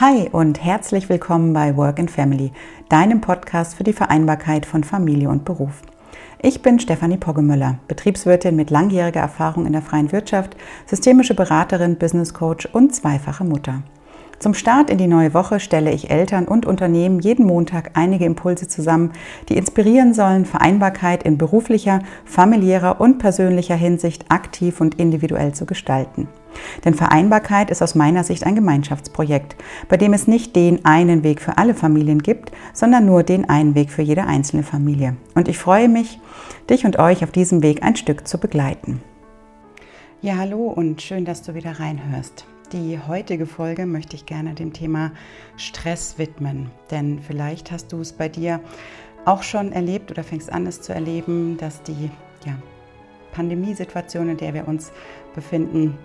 Hi und herzlich willkommen bei Work and Family, deinem Podcast für die Vereinbarkeit von Familie und Beruf. Ich bin Stefanie Poggemöller, Betriebswirtin mit langjähriger Erfahrung in der freien Wirtschaft, systemische Beraterin, Business Coach und zweifache Mutter. Zum Start in die neue Woche stelle ich Eltern und Unternehmen jeden Montag einige Impulse zusammen, die inspirieren sollen, Vereinbarkeit in beruflicher, familiärer und persönlicher Hinsicht aktiv und individuell zu gestalten. Denn Vereinbarkeit ist aus meiner Sicht ein Gemeinschaftsprojekt, bei dem es nicht den einen Weg für alle Familien gibt, sondern nur den einen Weg für jede einzelne Familie. Und ich freue mich, dich und euch auf diesem Weg ein Stück zu begleiten. Ja, hallo und schön, dass du wieder reinhörst. Die heutige Folge möchte ich gerne dem Thema Stress widmen, denn vielleicht hast du es bei dir auch schon erlebt oder fängst an, es zu erleben, dass die ja, Pandemiesituation, in der wir uns befinden,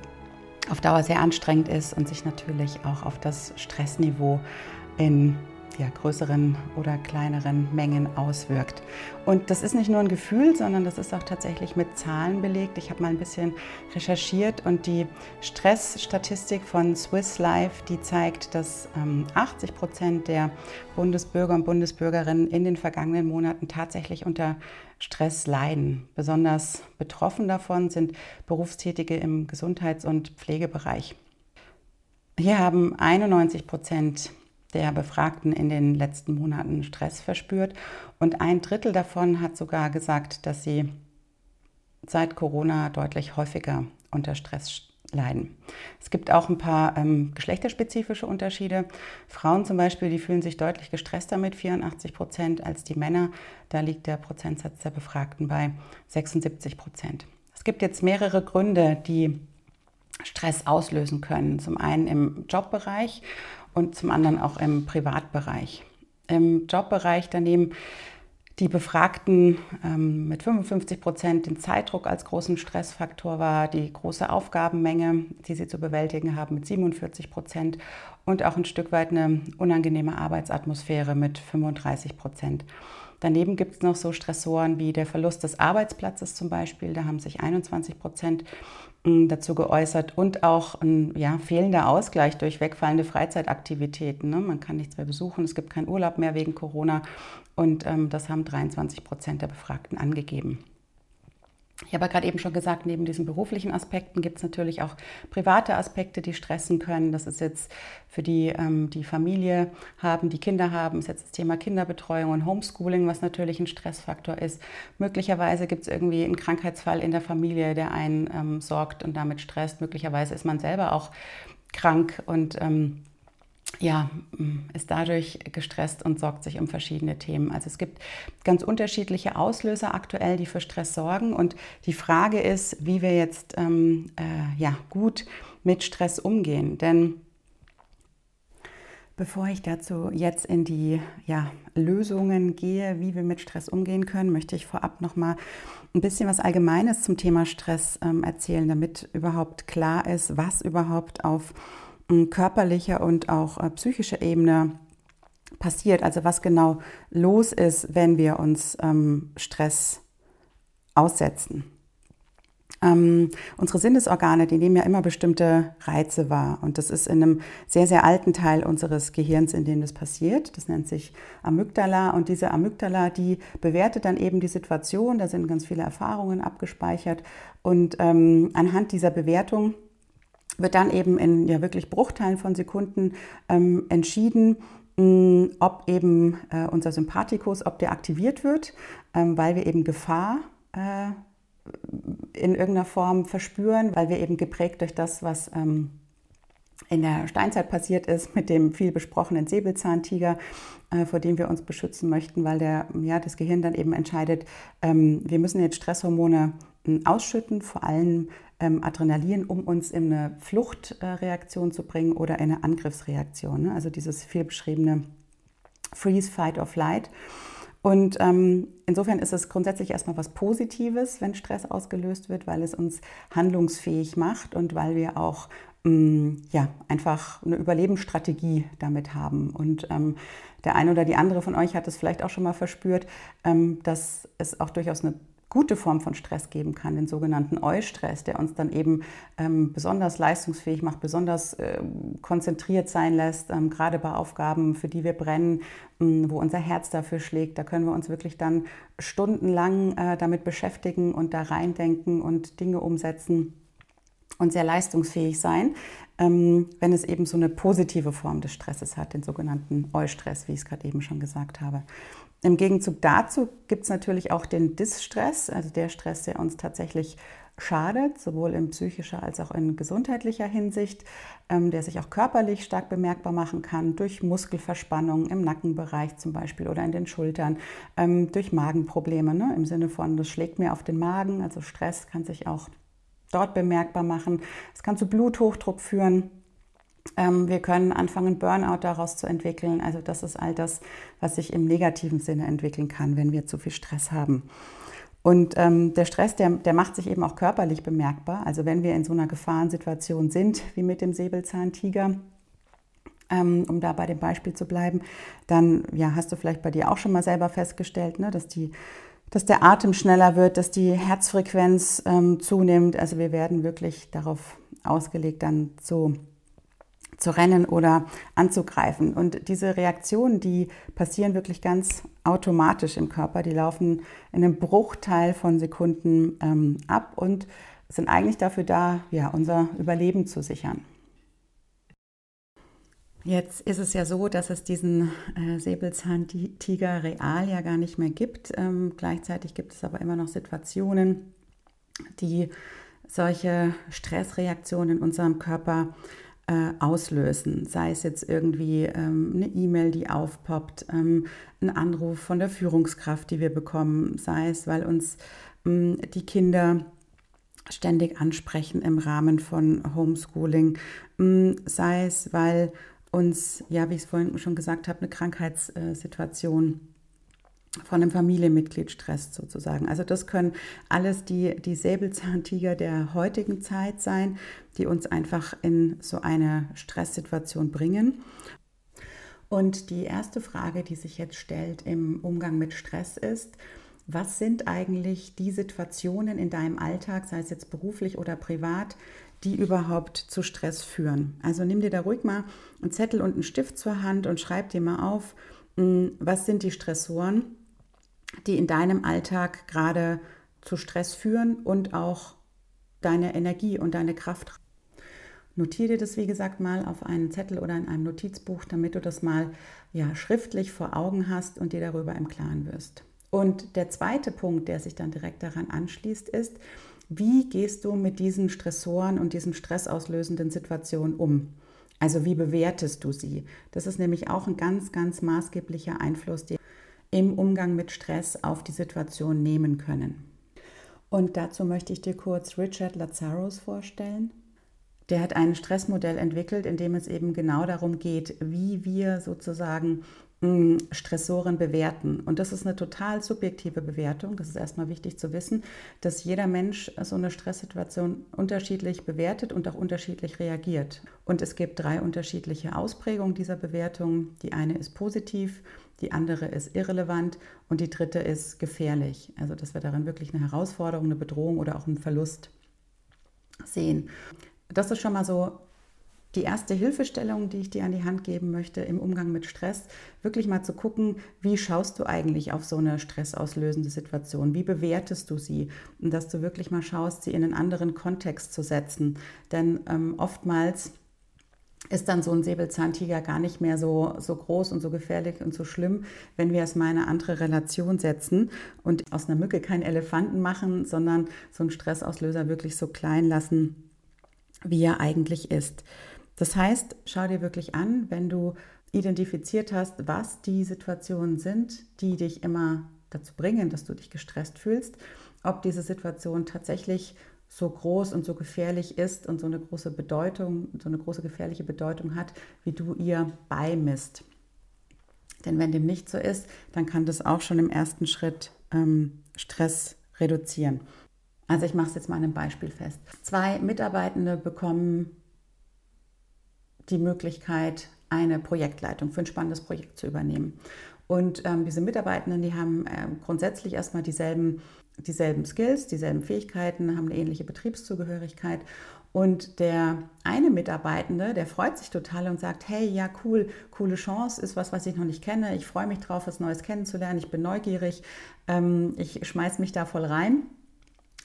auf Dauer sehr anstrengend ist und sich natürlich auch auf das Stressniveau in ja, größeren oder kleineren Mengen auswirkt. Und das ist nicht nur ein Gefühl, sondern das ist auch tatsächlich mit Zahlen belegt. Ich habe mal ein bisschen recherchiert und die Stressstatistik von Swiss Life, die zeigt, dass ähm, 80 Prozent der Bundesbürger und Bundesbürgerinnen in den vergangenen Monaten tatsächlich unter Stress leiden. Besonders betroffen davon sind Berufstätige im Gesundheits- und Pflegebereich. Hier haben 91 Prozent der Befragten in den letzten Monaten Stress verspürt. Und ein Drittel davon hat sogar gesagt, dass sie seit Corona deutlich häufiger unter Stress leiden. Es gibt auch ein paar ähm, geschlechterspezifische Unterschiede. Frauen zum Beispiel, die fühlen sich deutlich gestresster mit 84 Prozent als die Männer. Da liegt der Prozentsatz der Befragten bei 76 Prozent. Es gibt jetzt mehrere Gründe, die Stress auslösen können. Zum einen im Jobbereich und zum anderen auch im Privatbereich. Im Jobbereich daneben die Befragten ähm, mit 55 Prozent den Zeitdruck als großen Stressfaktor war, die große Aufgabenmenge, die sie zu bewältigen haben, mit 47 Prozent und auch ein Stück weit eine unangenehme Arbeitsatmosphäre mit 35 Prozent. Daneben gibt es noch so Stressoren wie der Verlust des Arbeitsplatzes zum Beispiel. Da haben sich 21 Prozent dazu geäußert und auch ein ja, fehlender Ausgleich durch wegfallende Freizeitaktivitäten. Ne? Man kann nichts mehr besuchen, es gibt keinen Urlaub mehr wegen Corona und ähm, das haben 23 Prozent der Befragten angegeben. Ich habe gerade eben schon gesagt, neben diesen beruflichen Aspekten gibt es natürlich auch private Aspekte, die stressen können. Das ist jetzt für die, ähm, die Familie haben, die Kinder haben, ist jetzt das Thema Kinderbetreuung und Homeschooling, was natürlich ein Stressfaktor ist. Möglicherweise gibt es irgendwie einen Krankheitsfall in der Familie, der einen ähm, sorgt und damit stresst. Möglicherweise ist man selber auch krank und ähm, ja, mm, ist dadurch gestresst und sorgt sich um verschiedene Themen. Also es gibt ganz unterschiedliche Auslöser aktuell, die für Stress sorgen. Und die Frage ist, wie wir jetzt ähm, äh, ja, gut mit Stress umgehen. Denn Bevor ich dazu jetzt in die ja, Lösungen gehe, wie wir mit Stress umgehen können, möchte ich vorab noch mal ein bisschen was Allgemeines zum Thema Stress ähm, erzählen, damit überhaupt klar ist, was überhaupt auf körperlicher und auch äh, psychischer Ebene passiert, also was genau los ist, wenn wir uns ähm, Stress aussetzen. Ähm, unsere Sinnesorgane, die nehmen ja immer bestimmte Reize wahr. Und das ist in einem sehr, sehr alten Teil unseres Gehirns, in dem das passiert. Das nennt sich Amygdala. Und diese Amygdala, die bewertet dann eben die Situation. Da sind ganz viele Erfahrungen abgespeichert. Und ähm, anhand dieser Bewertung wird dann eben in ja wirklich Bruchteilen von Sekunden ähm, entschieden, mh, ob eben äh, unser Sympathikus, ob der aktiviert wird, ähm, weil wir eben Gefahr äh, in irgendeiner Form verspüren, weil wir eben geprägt durch das, was ähm, in der Steinzeit passiert ist mit dem viel besprochenen Säbelzahntiger, äh, vor dem wir uns beschützen möchten, weil der, ja, das Gehirn dann eben entscheidet, ähm, wir müssen jetzt Stresshormone ausschütten, vor allem Adrenalin, um uns in eine Fluchtreaktion zu bringen oder in eine Angriffsreaktion. Ne? Also dieses viel beschriebene Freeze, Fight or Flight. Und ähm, insofern ist es grundsätzlich erstmal was Positives, wenn Stress ausgelöst wird, weil es uns handlungsfähig macht und weil wir auch ähm, ja, einfach eine Überlebensstrategie damit haben. Und ähm, der eine oder die andere von euch hat es vielleicht auch schon mal verspürt, ähm, dass es auch durchaus eine gute Form von Stress geben kann, den sogenannten Eustress, der uns dann eben ähm, besonders leistungsfähig macht, besonders äh, konzentriert sein lässt, ähm, gerade bei Aufgaben, für die wir brennen, ähm, wo unser Herz dafür schlägt. Da können wir uns wirklich dann stundenlang äh, damit beschäftigen und da reindenken und Dinge umsetzen und sehr leistungsfähig sein, ähm, wenn es eben so eine positive Form des Stresses hat, den sogenannten Eustress, wie ich es gerade eben schon gesagt habe. Im Gegenzug dazu gibt es natürlich auch den Distress, also der Stress, der uns tatsächlich schadet, sowohl in psychischer als auch in gesundheitlicher Hinsicht, ähm, der sich auch körperlich stark bemerkbar machen kann, durch Muskelverspannungen im Nackenbereich zum Beispiel oder in den Schultern, ähm, durch Magenprobleme, ne, im Sinne von, das schlägt mir auf den Magen, also Stress kann sich auch dort bemerkbar machen. Es kann zu Bluthochdruck führen. Ähm, wir können anfangen, Burnout daraus zu entwickeln. Also das ist all das, was sich im negativen Sinne entwickeln kann, wenn wir zu viel Stress haben. Und ähm, der Stress, der, der macht sich eben auch körperlich bemerkbar. Also wenn wir in so einer Gefahrensituation sind, wie mit dem Säbelzahntiger, ähm, um da bei dem Beispiel zu bleiben, dann ja, hast du vielleicht bei dir auch schon mal selber festgestellt, ne, dass die dass der Atem schneller wird, dass die Herzfrequenz ähm, zunimmt. Also wir werden wirklich darauf ausgelegt, dann zu, zu rennen oder anzugreifen. Und diese Reaktionen, die passieren wirklich ganz automatisch im Körper. Die laufen in einem Bruchteil von Sekunden ähm, ab und sind eigentlich dafür da, ja, unser Überleben zu sichern. Jetzt ist es ja so, dass es diesen äh, Säbelzahntiger real ja gar nicht mehr gibt. Ähm, gleichzeitig gibt es aber immer noch Situationen, die solche Stressreaktionen in unserem Körper äh, auslösen. Sei es jetzt irgendwie ähm, eine E-Mail, die aufpoppt, ähm, ein Anruf von der Führungskraft, die wir bekommen, sei es, weil uns ähm, die Kinder ständig ansprechen im Rahmen von Homeschooling, ähm, sei es, weil uns, ja, wie ich es vorhin schon gesagt habe, eine Krankheitssituation von einem Familienmitglied stresst sozusagen. Also das können alles die, die Säbelzahntiger der heutigen Zeit sein, die uns einfach in so eine Stresssituation bringen. Und die erste Frage, die sich jetzt stellt im Umgang mit Stress ist, was sind eigentlich die Situationen in deinem Alltag, sei es jetzt beruflich oder privat, die überhaupt zu Stress führen. Also nimm dir da ruhig mal einen Zettel und einen Stift zur Hand und schreib dir mal auf, hm, was sind die Stressoren, die in deinem Alltag gerade zu Stress führen und auch deine Energie und deine Kraft. Notiere dir das, wie gesagt, mal auf einen Zettel oder in einem Notizbuch, damit du das mal ja, schriftlich vor Augen hast und dir darüber im Klaren wirst. Und der zweite Punkt, der sich dann direkt daran anschließt, ist, wie gehst du mit diesen Stressoren und diesen stressauslösenden Situationen um? Also wie bewertest du sie? Das ist nämlich auch ein ganz, ganz maßgeblicher Einfluss, den wir im Umgang mit Stress auf die Situation nehmen können. Und dazu möchte ich dir kurz Richard Lazarus vorstellen. Der hat ein Stressmodell entwickelt, in dem es eben genau darum geht, wie wir sozusagen Stressoren bewerten. Und das ist eine total subjektive Bewertung. Das ist erstmal wichtig zu wissen, dass jeder Mensch so eine Stresssituation unterschiedlich bewertet und auch unterschiedlich reagiert. Und es gibt drei unterschiedliche Ausprägungen dieser Bewertung. Die eine ist positiv, die andere ist irrelevant und die dritte ist gefährlich. Also dass wir darin wirklich eine Herausforderung, eine Bedrohung oder auch einen Verlust sehen. Das ist schon mal so die erste Hilfestellung, die ich dir an die Hand geben möchte im Umgang mit Stress, wirklich mal zu gucken, wie schaust du eigentlich auf so eine stressauslösende Situation? Wie bewertest du sie? Und dass du wirklich mal schaust, sie in einen anderen Kontext zu setzen. Denn ähm, oftmals ist dann so ein Säbelzahntiger gar nicht mehr so, so groß und so gefährlich und so schlimm, wenn wir es mal in eine andere Relation setzen und aus einer Mücke keinen Elefanten machen, sondern so einen Stressauslöser wirklich so klein lassen, wie er eigentlich ist. Das heißt, schau dir wirklich an, wenn du identifiziert hast, was die Situationen sind, die dich immer dazu bringen, dass du dich gestresst fühlst, ob diese Situation tatsächlich so groß und so gefährlich ist und so eine große Bedeutung, so eine große gefährliche Bedeutung hat, wie du ihr beimisst. Denn wenn dem nicht so ist, dann kann das auch schon im ersten Schritt ähm, Stress reduzieren. Also ich mache es jetzt mal an einem Beispiel fest. Zwei Mitarbeitende bekommen die Möglichkeit, eine Projektleitung für ein spannendes Projekt zu übernehmen. Und ähm, diese Mitarbeitenden, die haben äh, grundsätzlich erstmal dieselben, dieselben Skills, dieselben Fähigkeiten, haben eine ähnliche Betriebszugehörigkeit. Und der eine Mitarbeitende, der freut sich total und sagt, hey, ja, cool, coole Chance, ist was, was ich noch nicht kenne. Ich freue mich drauf, was Neues kennenzulernen. Ich bin neugierig. Ähm, ich schmeiß mich da voll rein.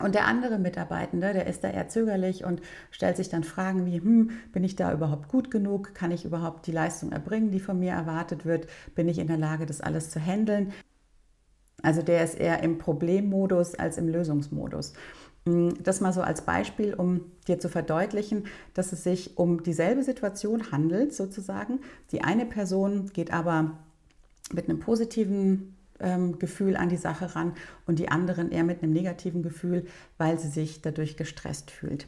Und der andere Mitarbeitende, der ist da eher zögerlich und stellt sich dann Fragen wie, hm, bin ich da überhaupt gut genug? Kann ich überhaupt die Leistung erbringen, die von mir erwartet wird? Bin ich in der Lage, das alles zu handeln? Also der ist eher im Problemmodus als im Lösungsmodus. Hm, das mal so als Beispiel, um dir zu verdeutlichen, dass es sich um dieselbe Situation handelt, sozusagen. Die eine Person geht aber mit einem positiven Gefühl an die Sache ran und die anderen eher mit einem negativen Gefühl, weil sie sich dadurch gestresst fühlt.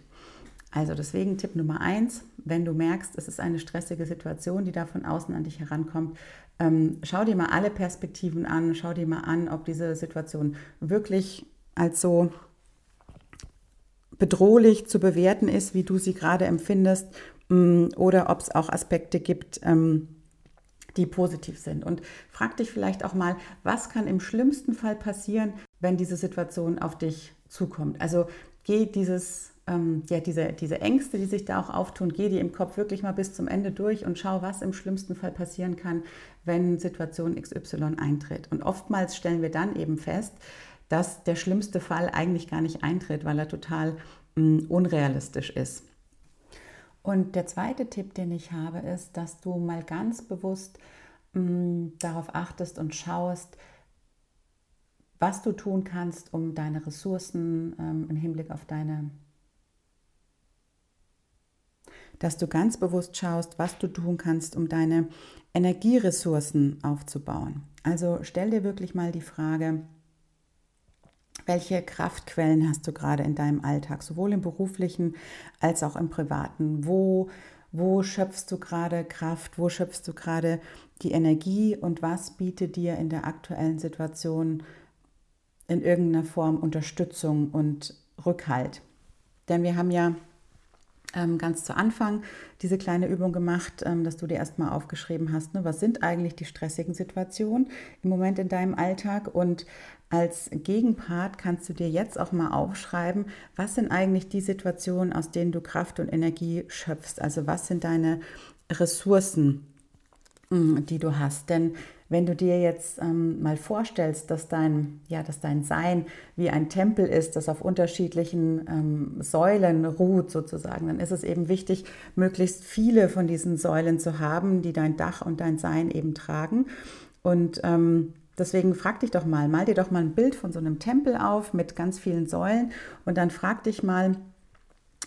Also deswegen Tipp Nummer eins, wenn du merkst, es ist eine stressige Situation, die da von außen an dich herankommt, ähm, schau dir mal alle Perspektiven an, schau dir mal an, ob diese Situation wirklich als so bedrohlich zu bewerten ist, wie du sie gerade empfindest, mm, oder ob es auch Aspekte gibt, ähm, die positiv sind. Und frag dich vielleicht auch mal, was kann im schlimmsten Fall passieren, wenn diese Situation auf dich zukommt. Also geh dieses, ähm, ja, diese, diese Ängste, die sich da auch auftun, geh die im Kopf wirklich mal bis zum Ende durch und schau, was im schlimmsten Fall passieren kann, wenn Situation XY eintritt. Und oftmals stellen wir dann eben fest, dass der schlimmste Fall eigentlich gar nicht eintritt, weil er total mh, mm, unrealistisch ist. Und der zweite Tipp, den ich habe, ist, dass du mal ganz bewusst mh, mm, darauf achtest und schaust, was du tun kannst, um deine Ressourcen ähm, im Hinblick auf deine, dass du ganz bewusst schaust, was du tun kannst, um deine Energieressourcen aufzubauen. Also stell dir wirklich mal die Frage, welche Kraftquellen hast du gerade in deinem Alltag, sowohl im beruflichen als auch im privaten? Wo, wo schöpfst du gerade Kraft? Wo schöpfst du gerade die Energie? Und was bietet dir in der aktuellen Situation in irgendeiner Form Unterstützung und Rückhalt? Denn wir haben ja ganz zu Anfang diese kleine Übung gemacht, ähm, dass du dir erstmal aufgeschrieben hast, ne, was sind eigentlich die stressigen Situationen im Moment in deinem Alltag und als Gegenpart kannst du dir jetzt auch mal aufschreiben, was sind eigentlich die Situationen, aus denen du Kraft und Energie schöpfst. Also was sind deine Ressourcen, mm, die du hast. Denn wenn du dir jetzt ähm, mal vorstellst, dass dein, ja, dass dein Sein wie ein Tempel ist, das auf unterschiedlichen ähm, Säulen ruht sozusagen, dann ist es eben wichtig, möglichst viele von diesen Säulen zu haben, die dein Dach und dein Sein eben tragen. Und ähm, Deswegen frag dich doch mal, mal dir doch mal ein Bild von so einem Tempel auf mit ganz vielen Säulen und dann frag dich mal,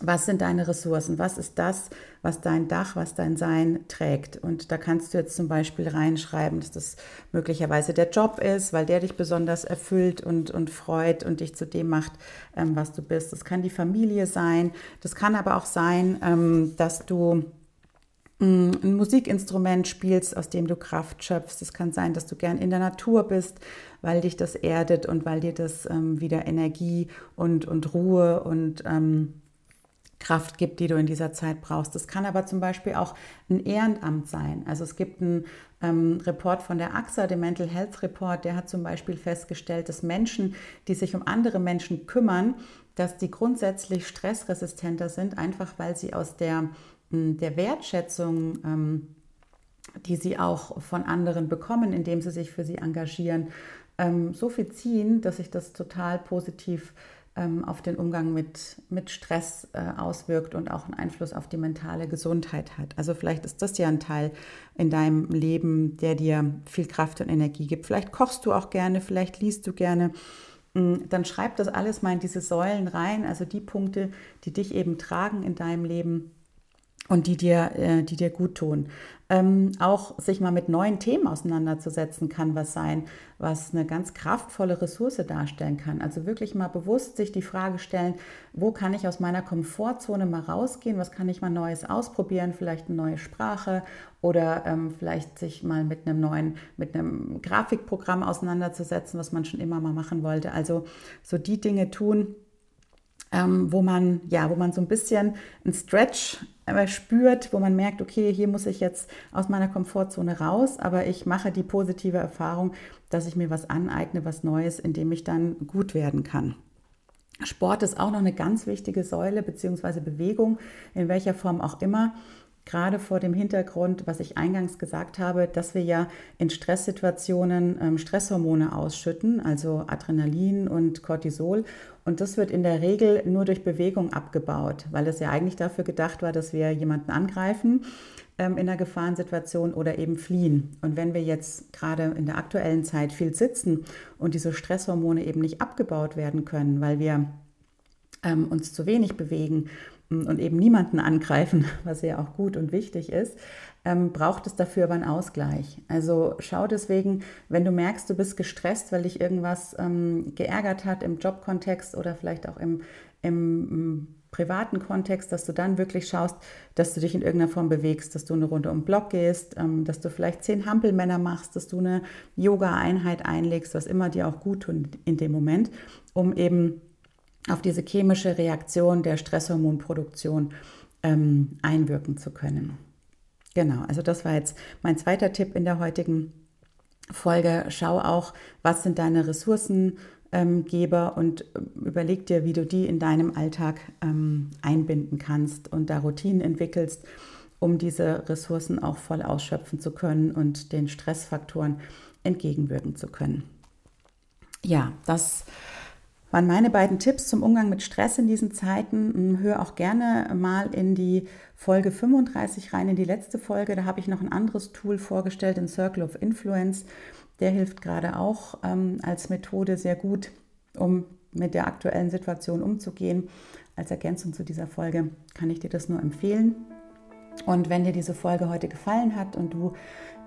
was sind deine Ressourcen? Was ist das, was dein Dach, was dein Sein trägt? Und da kannst du jetzt zum Beispiel reinschreiben, dass das möglicherweise der Job ist, weil der dich besonders erfüllt und, und freut und dich zu dem macht, ähm, was du bist. Das kann die Familie sein. Das kann aber auch sein, ähm, dass du mm, ein Musikinstrument spielst, aus dem du Kraft schöpfst. Es kann sein, dass du gern in der Natur bist, weil dich das erdet und weil dir das ähm, wieder Energie und, und Ruhe und ähm, Kraft gibt, die du in dieser Zeit brauchst. Das kann aber zum Beispiel auch ein Ehrenamt sein. Also es gibt einen ähm, Report von der AXA, dem Mental Health Report, der hat zum Beispiel festgestellt, dass Menschen, die sich um andere Menschen kümmern, dass die grundsätzlich stressresistenter sind, einfach weil sie aus der, hm, der Wertschätzung, ähm, die sie auch von anderen bekommen, indem sie sich für sie engagieren, ähm, so viel ziehen, dass sich das total positiv auf den Umgang mit, mit Stress äh, auswirkt und auch einen Einfluss auf die mentale Gesundheit hat. Also vielleicht ist das ja ein Teil in deinem Leben, der dir viel Kraft und Energie gibt. Vielleicht kochst du auch gerne, vielleicht liest du gerne. Mm, dann schreib das alles mal in diese Säulen rein, also die Punkte, die dich eben tragen in deinem Leben und die dir, äh, die dir gut tun. Ähm, auch sich mal mit neuen Themen auseinanderzusetzen kann was sein, was eine ganz kraftvolle Ressource darstellen kann. Also wirklich mal bewusst sich die Frage stellen, wo kann ich aus meiner Komfortzone mal rausgehen, was kann ich mal Neues ausprobieren, vielleicht eine neue Sprache oder ähm, vielleicht sich mal mit einem neuen, mit einem Grafikprogramm auseinanderzusetzen, was man schon immer mal machen wollte. Also so die Dinge tun, ähm, wo man ja, wo man so ein bisschen ein Stretch äh, spürt, wo man merkt, okay, hier muss ich jetzt aus meiner Komfortzone raus, aber ich mache die positive Erfahrung, dass ich mir was aneigne, was Neues, in dem ich dann gut werden kann. Sport ist auch noch eine ganz wichtige Säule, beziehungsweise Bewegung, in welcher Form auch immer gerade vor dem Hintergrund, was ich eingangs gesagt habe, dass wir ja in Stresssituationen ähm, Stresshormone ausschütten, also Adrenalin und Cortisol. Und das wird in der Regel nur durch Bewegung abgebaut, weil es ja eigentlich dafür gedacht war, dass wir jemanden angreifen ähm, in einer Gefahrensituation oder eben fliehen. Und wenn wir jetzt gerade in der aktuellen Zeit viel sitzen und diese Stresshormone eben nicht abgebaut werden können, weil wir ähm, uns zu wenig bewegen und eben niemanden angreifen, was ja auch gut und wichtig ist, ähm, braucht es dafür aber einen Ausgleich. Also schau deswegen, wenn du merkst, du bist gestresst, weil dich irgendwas ähm, geärgert hat im Jobkontext oder vielleicht auch im, im privaten Kontext, dass du dann wirklich schaust, dass du dich in irgendeiner Form bewegst, dass du eine Runde um den Block gehst, ähm, dass du vielleicht zehn Hampelmänner machst, dass du eine Yoga-Einheit einlegst, was immer dir auch gut tut in dem Moment, um eben auf diese chemische Reaktion der Stresshormonproduktion ähm, einwirken zu können. Genau, also das war jetzt mein zweiter Tipp in der heutigen Folge. Schau auch, was sind deine Ressourcengeber und äh, überleg dir, wie du die in deinem Alltag ähm, einbinden kannst und da Routinen entwickelst, um diese Ressourcen auch voll ausschöpfen zu können und den Stressfaktoren entgegenwirken zu können. Ja, das waren meine beiden Tipps zum Umgang mit Stress in diesen Zeiten. Hm, hör auch gerne mal in die Folge 35 rein, in die letzte Folge. Da habe ich noch ein anderes Tool vorgestellt, den Circle of Influence. Der hilft gerade auch ähm, als Methode sehr gut, um mit der aktuellen Situation umzugehen. Als Ergänzung zu dieser Folge kann ich dir das nur empfehlen. Und wenn dir diese Folge heute gefallen hat und du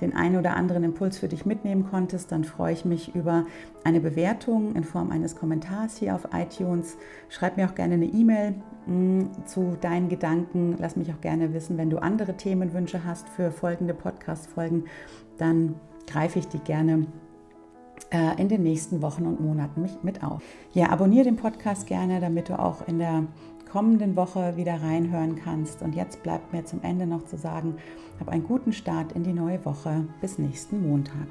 den einen oder anderen Impuls für dich mitnehmen konntest, dann freue ich mich über eine Bewertung in Form eines Kommentars hier auf iTunes. Schreib mir auch gerne eine E-Mail mm, zu deinen Gedanken. Lass mich auch gerne wissen, wenn du andere Themenwünsche hast für folgende Podcast-Folgen, dann greife ich die gerne äh, in den nächsten Wochen und Monaten mit auf. Ja, abonniere den Podcast gerne, damit du auch in der kommenden Woche wieder reinhören kannst. Und jetzt bleibt mir zum Ende noch zu sagen, hab einen guten Start in die neue Woche. Bis nächsten Montag.